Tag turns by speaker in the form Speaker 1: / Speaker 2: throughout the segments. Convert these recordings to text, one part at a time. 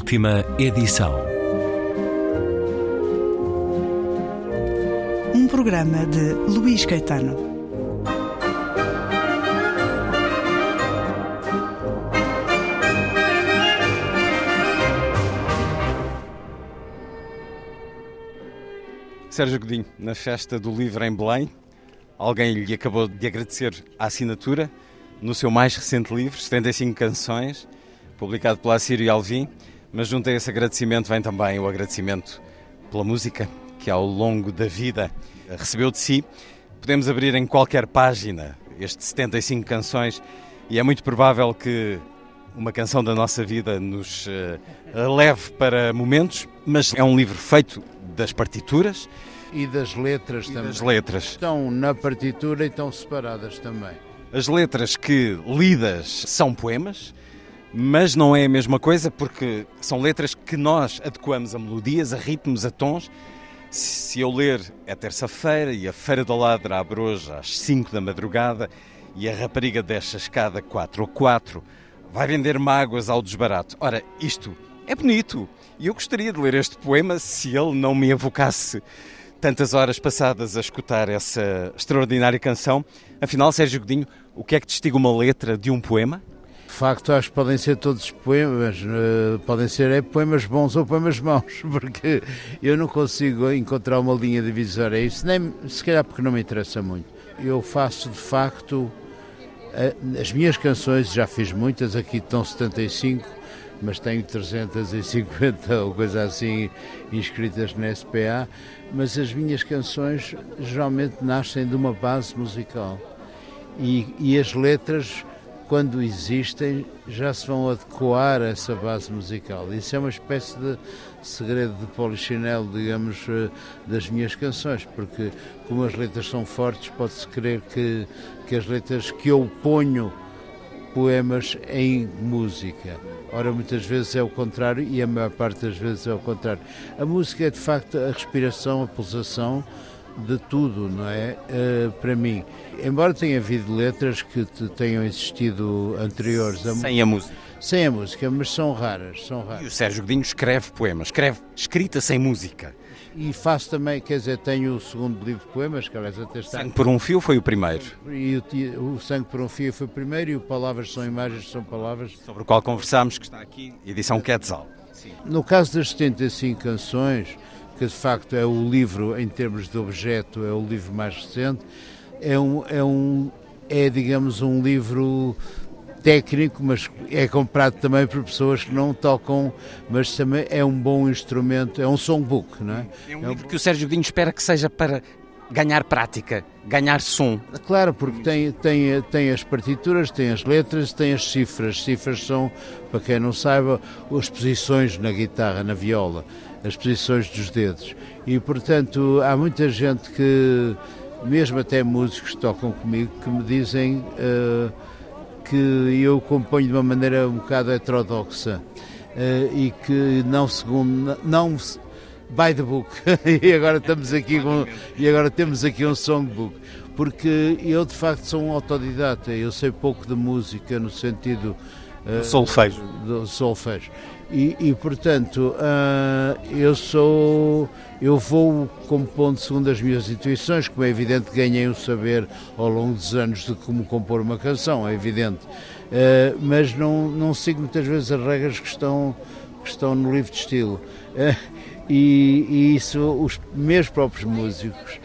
Speaker 1: Última edição.
Speaker 2: Um programa de Luís Caetano.
Speaker 3: Sérgio Godinho, na festa do livro em Belém, alguém lhe acabou de agradecer a assinatura no seu mais recente livro, 75 canções, publicado pela Assírio Alvim, mas junto a esse agradecimento vem também o agradecimento pela música que ao longo da vida recebeu de si. Podemos abrir em qualquer página estes 75 canções e é muito provável que uma canção da nossa vida nos uh, leve para momentos, mas é um livro feito das partituras
Speaker 4: e das letras
Speaker 3: e
Speaker 4: também.
Speaker 3: Das letras.
Speaker 4: Estão na partitura e estão separadas também.
Speaker 3: As letras que lidas são poemas, mas não é a mesma coisa porque são letras que nós adequamos a melodias, a ritmos, a tons. Se eu ler é terça-feira e a Feira da Ladra abre hoje às 5 da madrugada e a rapariga desce a escada 4 ou 4, vai vender mágoas ao desbarato. Ora, isto é bonito e eu gostaria de ler este poema se ele não me evocasse tantas horas passadas a escutar essa extraordinária canção. Afinal, Sérgio Godinho, o que é que distingue uma letra de um poema?
Speaker 4: De facto, acho que podem ser todos poemas, uh, podem ser é, poemas bons ou poemas maus, porque eu não consigo encontrar uma linha divisória isso, nem se calhar porque não me interessa muito. Eu faço de facto as minhas canções, já fiz muitas, aqui estão 75, mas tenho 350 ou coisa assim inscritas na SPA, mas as minhas canções geralmente nascem de uma base musical e, e as letras quando existem, já se vão adequar a essa base musical. Isso é uma espécie de segredo de polichinelo, digamos, das minhas canções, porque como as letras são fortes, pode-se crer que, que as letras que eu ponho poemas em música. Ora, muitas vezes é o contrário e a maior parte das vezes é o contrário. A música é de facto a respiração, a pulsação de tudo, não é? Uh, para mim. Embora tenha havido letras que tenham existido anteriores. A
Speaker 3: sem a música.
Speaker 4: Sem a música, mas são raras, são raras.
Speaker 3: E o Sérgio Godinho escreve poemas, escreve escrita sem música.
Speaker 4: E faço também, quer dizer, tenho o segundo livro de poemas, que aliás até está.
Speaker 3: Sangue por um Fio foi o primeiro.
Speaker 4: E o, o Sangue por um Fio foi o primeiro e o Palavras são Imagens são Palavras.
Speaker 3: Sobre o qual conversámos, que está aqui, edição Quetzal.
Speaker 4: Sim. No caso das 75 canções, que de facto é o livro, em termos de objeto, é o livro mais recente, é um, é, um, é digamos, um livro técnico, mas é comprado também por pessoas que não tocam, mas também é um bom instrumento, é um songbook, não é?
Speaker 3: É um livro que o Sérgio Godinho espera que seja para ganhar prática, ganhar som.
Speaker 4: Claro, porque tem, tem, tem as partituras, tem as letras, tem as cifras. Cifras são, para quem não saiba, as posições na guitarra, na viola, as posições dos dedos. E, portanto, há muita gente que, mesmo até músicos que tocam comigo, que me dizem uh, que eu componho de uma maneira um bocado heterodoxa uh, e que não segundo, não by the book. e agora estamos aqui com, e agora temos aqui um songbook. Porque eu de facto sou um autodidata, eu sei pouco de música no sentido
Speaker 3: uh, solfejo.
Speaker 4: Do solfejo. E, e portanto, uh, eu sou. Eu vou compondo segundo as minhas intuições, como é evidente, ganhei o saber ao longo dos anos de como compor uma canção, é evidente. Uh, mas não, não sigo muitas vezes as regras que estão, que estão no livro de estilo. Uh, e, e, isso, os meus próprios músicos,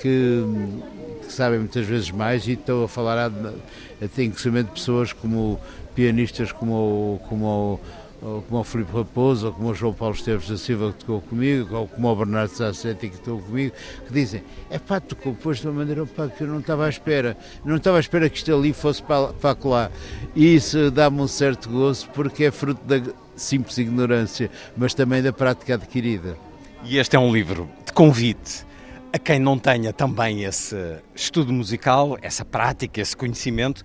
Speaker 4: que, que, sabem muitas vezes mais, e estou a falar até inclusive pessoas como pianistas como, como como o Filipe Raposo, ou como o João Paulo Esteves da Silva que tocou comigo, ou como o Bernardo Sassetti que tocou comigo, que dizem, é pá, tu compôs de uma maneira pá, que eu não estava à espera, não estava à espera que isto ali fosse para, para. E isso dá-me um certo gozo, porque é fruto da simples ignorância, mas também da prática adquirida.
Speaker 3: E este é um livro de convite a quem não tenha também esse estudo musical, essa prática, esse conhecimento,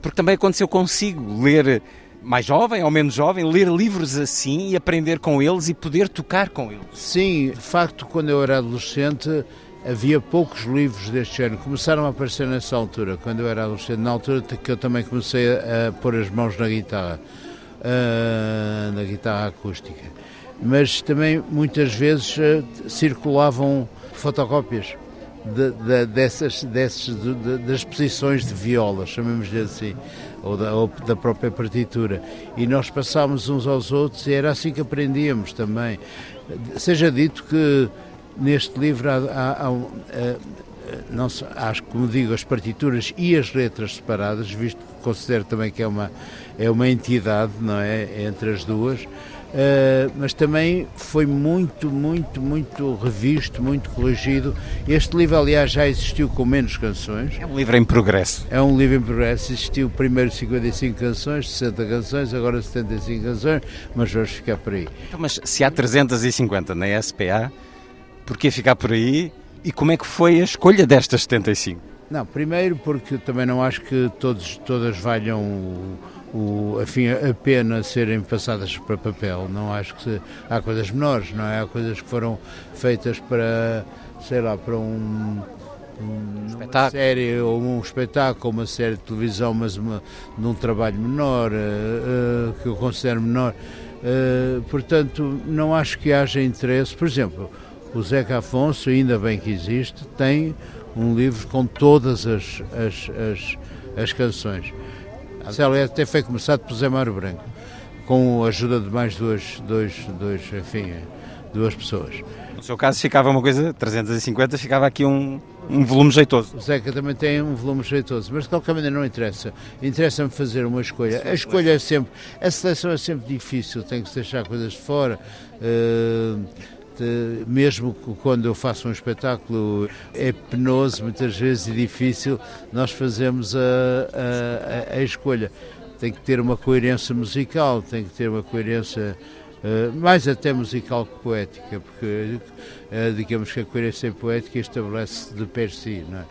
Speaker 3: porque também aconteceu consigo ler mais jovem ou menos jovem, ler livros assim e aprender com eles e poder tocar com eles?
Speaker 4: Sim, de facto, quando eu era adolescente havia poucos livros deste género. Começaram a aparecer nessa altura, quando eu era adolescente, na altura que eu também comecei a, pôr as mãos na guitarra. Uh, na guitarra acústica. Mas também muitas vezes uh, circulavam fotocópias de, de, dessas, dessas de, das posições de viola, chamemos-lhe assim, ou da, ou da, própria partitura. E nós passámos uns aos outros e era assim que aprendíamos também. Seja dito que neste livro há, há, há, há não, acho que, como digo, as partituras e as letras separadas, visto que considero também que é uma, é uma entidade, não é, entre as duas, Uh, mas também foi muito, muito, muito revisto, muito corrigido. Este livro, aliás, já existiu com menos canções.
Speaker 3: É um livro em progresso.
Speaker 4: É um livro em progresso. Existiu primeiro 55 canções, 60 canções, agora 75 canções, mas vamos ficar por aí.
Speaker 3: Então, mas se há 350 na SPA, porquê ficar por aí? E como é que foi a escolha destas 75?
Speaker 4: Não, primeiro porque também não acho que todos, todas valham o, o, afim, a pena serem passadas para papel. Não acho que se, há coisas menores, não é? Há coisas que foram feitas para, sei lá, para um, um uma série ou um espetáculo, uma série de televisão, mas uma, num trabalho menor, uh, uh, que eu considero menor. Uh, portanto, não acho que haja interesse. Por exemplo, o Zeca Afonso, ainda bem que existe, tem um livro com todas as, as, as, as canções. A até foi começado por Zé Mário Branco, com a ajuda de mais duas, dois, dois, enfim, duas pessoas.
Speaker 3: No seu caso ficava uma coisa, 350, ficava aqui um, um volume jeitoso.
Speaker 4: O Zeca também tem um volume jeitoso, mas de qualquer maneira não interessa. Interessa-me fazer uma escolha. A escolha é sempre, a seleção é sempre difícil, tem que se deixar coisas de fora. Uh, mesmo quando eu faço um espetáculo, é penoso muitas vezes e difícil, nós fazemos a, a, a escolha. Tem que ter uma coerência musical, tem que ter uma coerência Uh, mais até musical que poética, porque uh, digamos que a coerência poética estabelece de per si. É?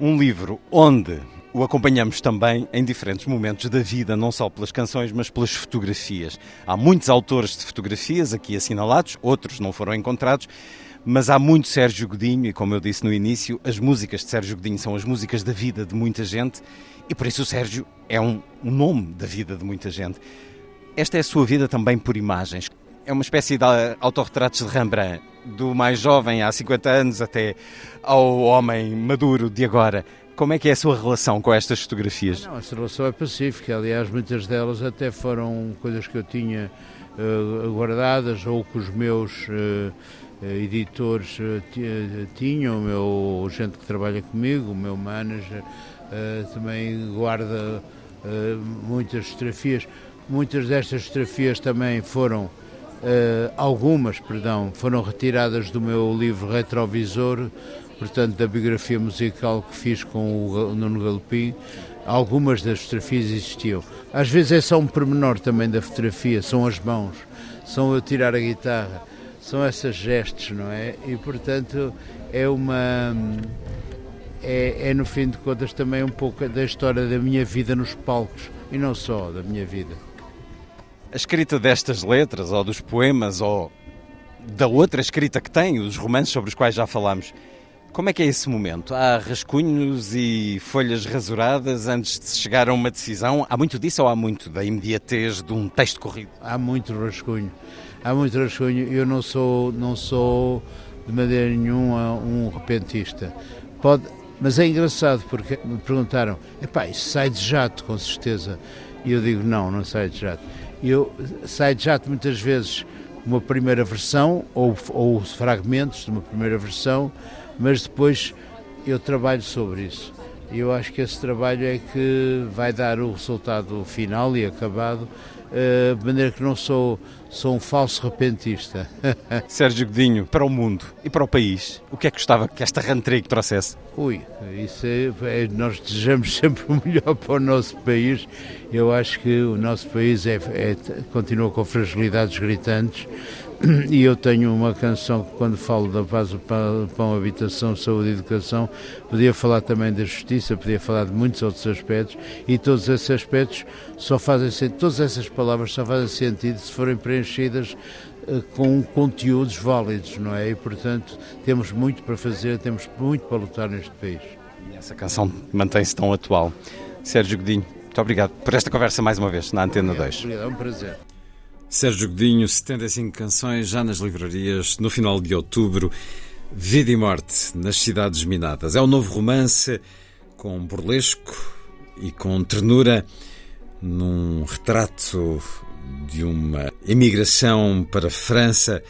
Speaker 3: Um livro onde o acompanhamos também em diferentes momentos da vida, não só pelas canções, mas pelas fotografias. Há muitos autores de fotografias aqui assinalados, outros não foram encontrados, mas há muito Sérgio Godinho, e como eu disse no início, as músicas de Sérgio Godinho são as músicas da vida de muita gente, e por isso o Sérgio é um, nome da vida de muita gente. Esta é a sua vida também por imagens. É uma espécie de autorretratos de Rembrandt, do mais jovem há 50 anos até ao homem maduro de agora. Como é que é a sua relação com estas fotografias?
Speaker 4: Não, essa relação é pacífica. Aliás, muitas delas até foram coisas que eu tinha uh, guardadas ou que os meus uh, editores uh, tinham, o meu gente que trabalha comigo, o meu manager, também guarda muitas fotografias. Muitas destas fotografias também foram, algumas, perdão, foram retiradas do meu livro Retrovisor, portanto, da biografia musical que fiz com o Nuno Galopim, algumas das fotografias existiam. Às vezes é só um pormenor também da fotografia, são as mãos, são eu tirar a guitarra, são esses gestos, não é? E, portanto, é uma... É, é, no fim de contas também um pouco da história da minha vida nos palcos e não só da minha vida.
Speaker 3: A escrita destas letras, ou dos poemas, ou da outra escrita que tem, os romances sobre os quais já falámos, como é que é esse momento? Há rascunhos e folhas rasuradas antes de se chegar a uma decisão? Há muito disso ou há muito da imediatez de um texto corrido?
Speaker 4: Há muito rascunho. Há muito rascunho. Eu não sou, não sou de maneira nenhuma um repentista. Pode, mas é engraçado porque me perguntaram: epá, isso sai de jato, com certeza. E eu digo: não, não sai de jato. Eu sai de jato muitas vezes uma primeira versão ou, ou fragmentos de uma primeira versão mas depois eu trabalho sobre isso. E eu acho que esse trabalho é que vai dar o resultado final e acabado, eh, de maneira que não sou, sou um falso repentista.
Speaker 3: Sérgio Godinho, para o mundo e para o país, o que é que gostava que esta rentrée trouxesse?
Speaker 4: Ui, isso é, é, nós desejamos sempre o melhor para o nosso país. Eu acho que o nosso país é, é continua com fragilidades gritantes e eu tenho uma canção que quando falo da paz, pão, habitação, saúde e educação, podia falar também da justiça, podia falar de muitos outros aspectos e todos esses aspectos só fazem sentido, todas essas palavras só fazem sentido se forem preenchidas eh, com conteúdos válidos, não é? E portanto temos muito para fazer, temos muito para lutar neste país.
Speaker 3: E essa canção mantém-se tão atual. Sérgio Godinho, Muito obrigado por esta conversa mais uma vez na Antena 2.
Speaker 4: Obrigado, é um prazer.
Speaker 3: Sérgio Godinho, 75 canções já nas livrarias no final de outubro. Vida e Morte nas Cidades Minadas. É um novo romance com burlesco e com ternura num retrato de uma emigração para a França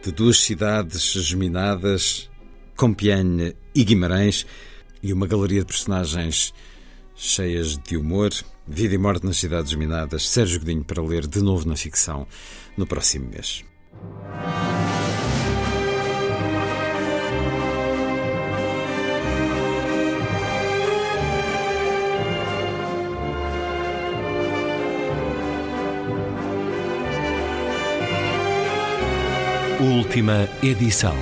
Speaker 3: de duas cidades geminadas, Compiègne e Guimarães, e uma galeria de personagens cheias de humor. Vida e Morte nas Cidades Minadas. Sérgio Godinho para ler de novo na ficção no próximo mês.
Speaker 1: Última edição.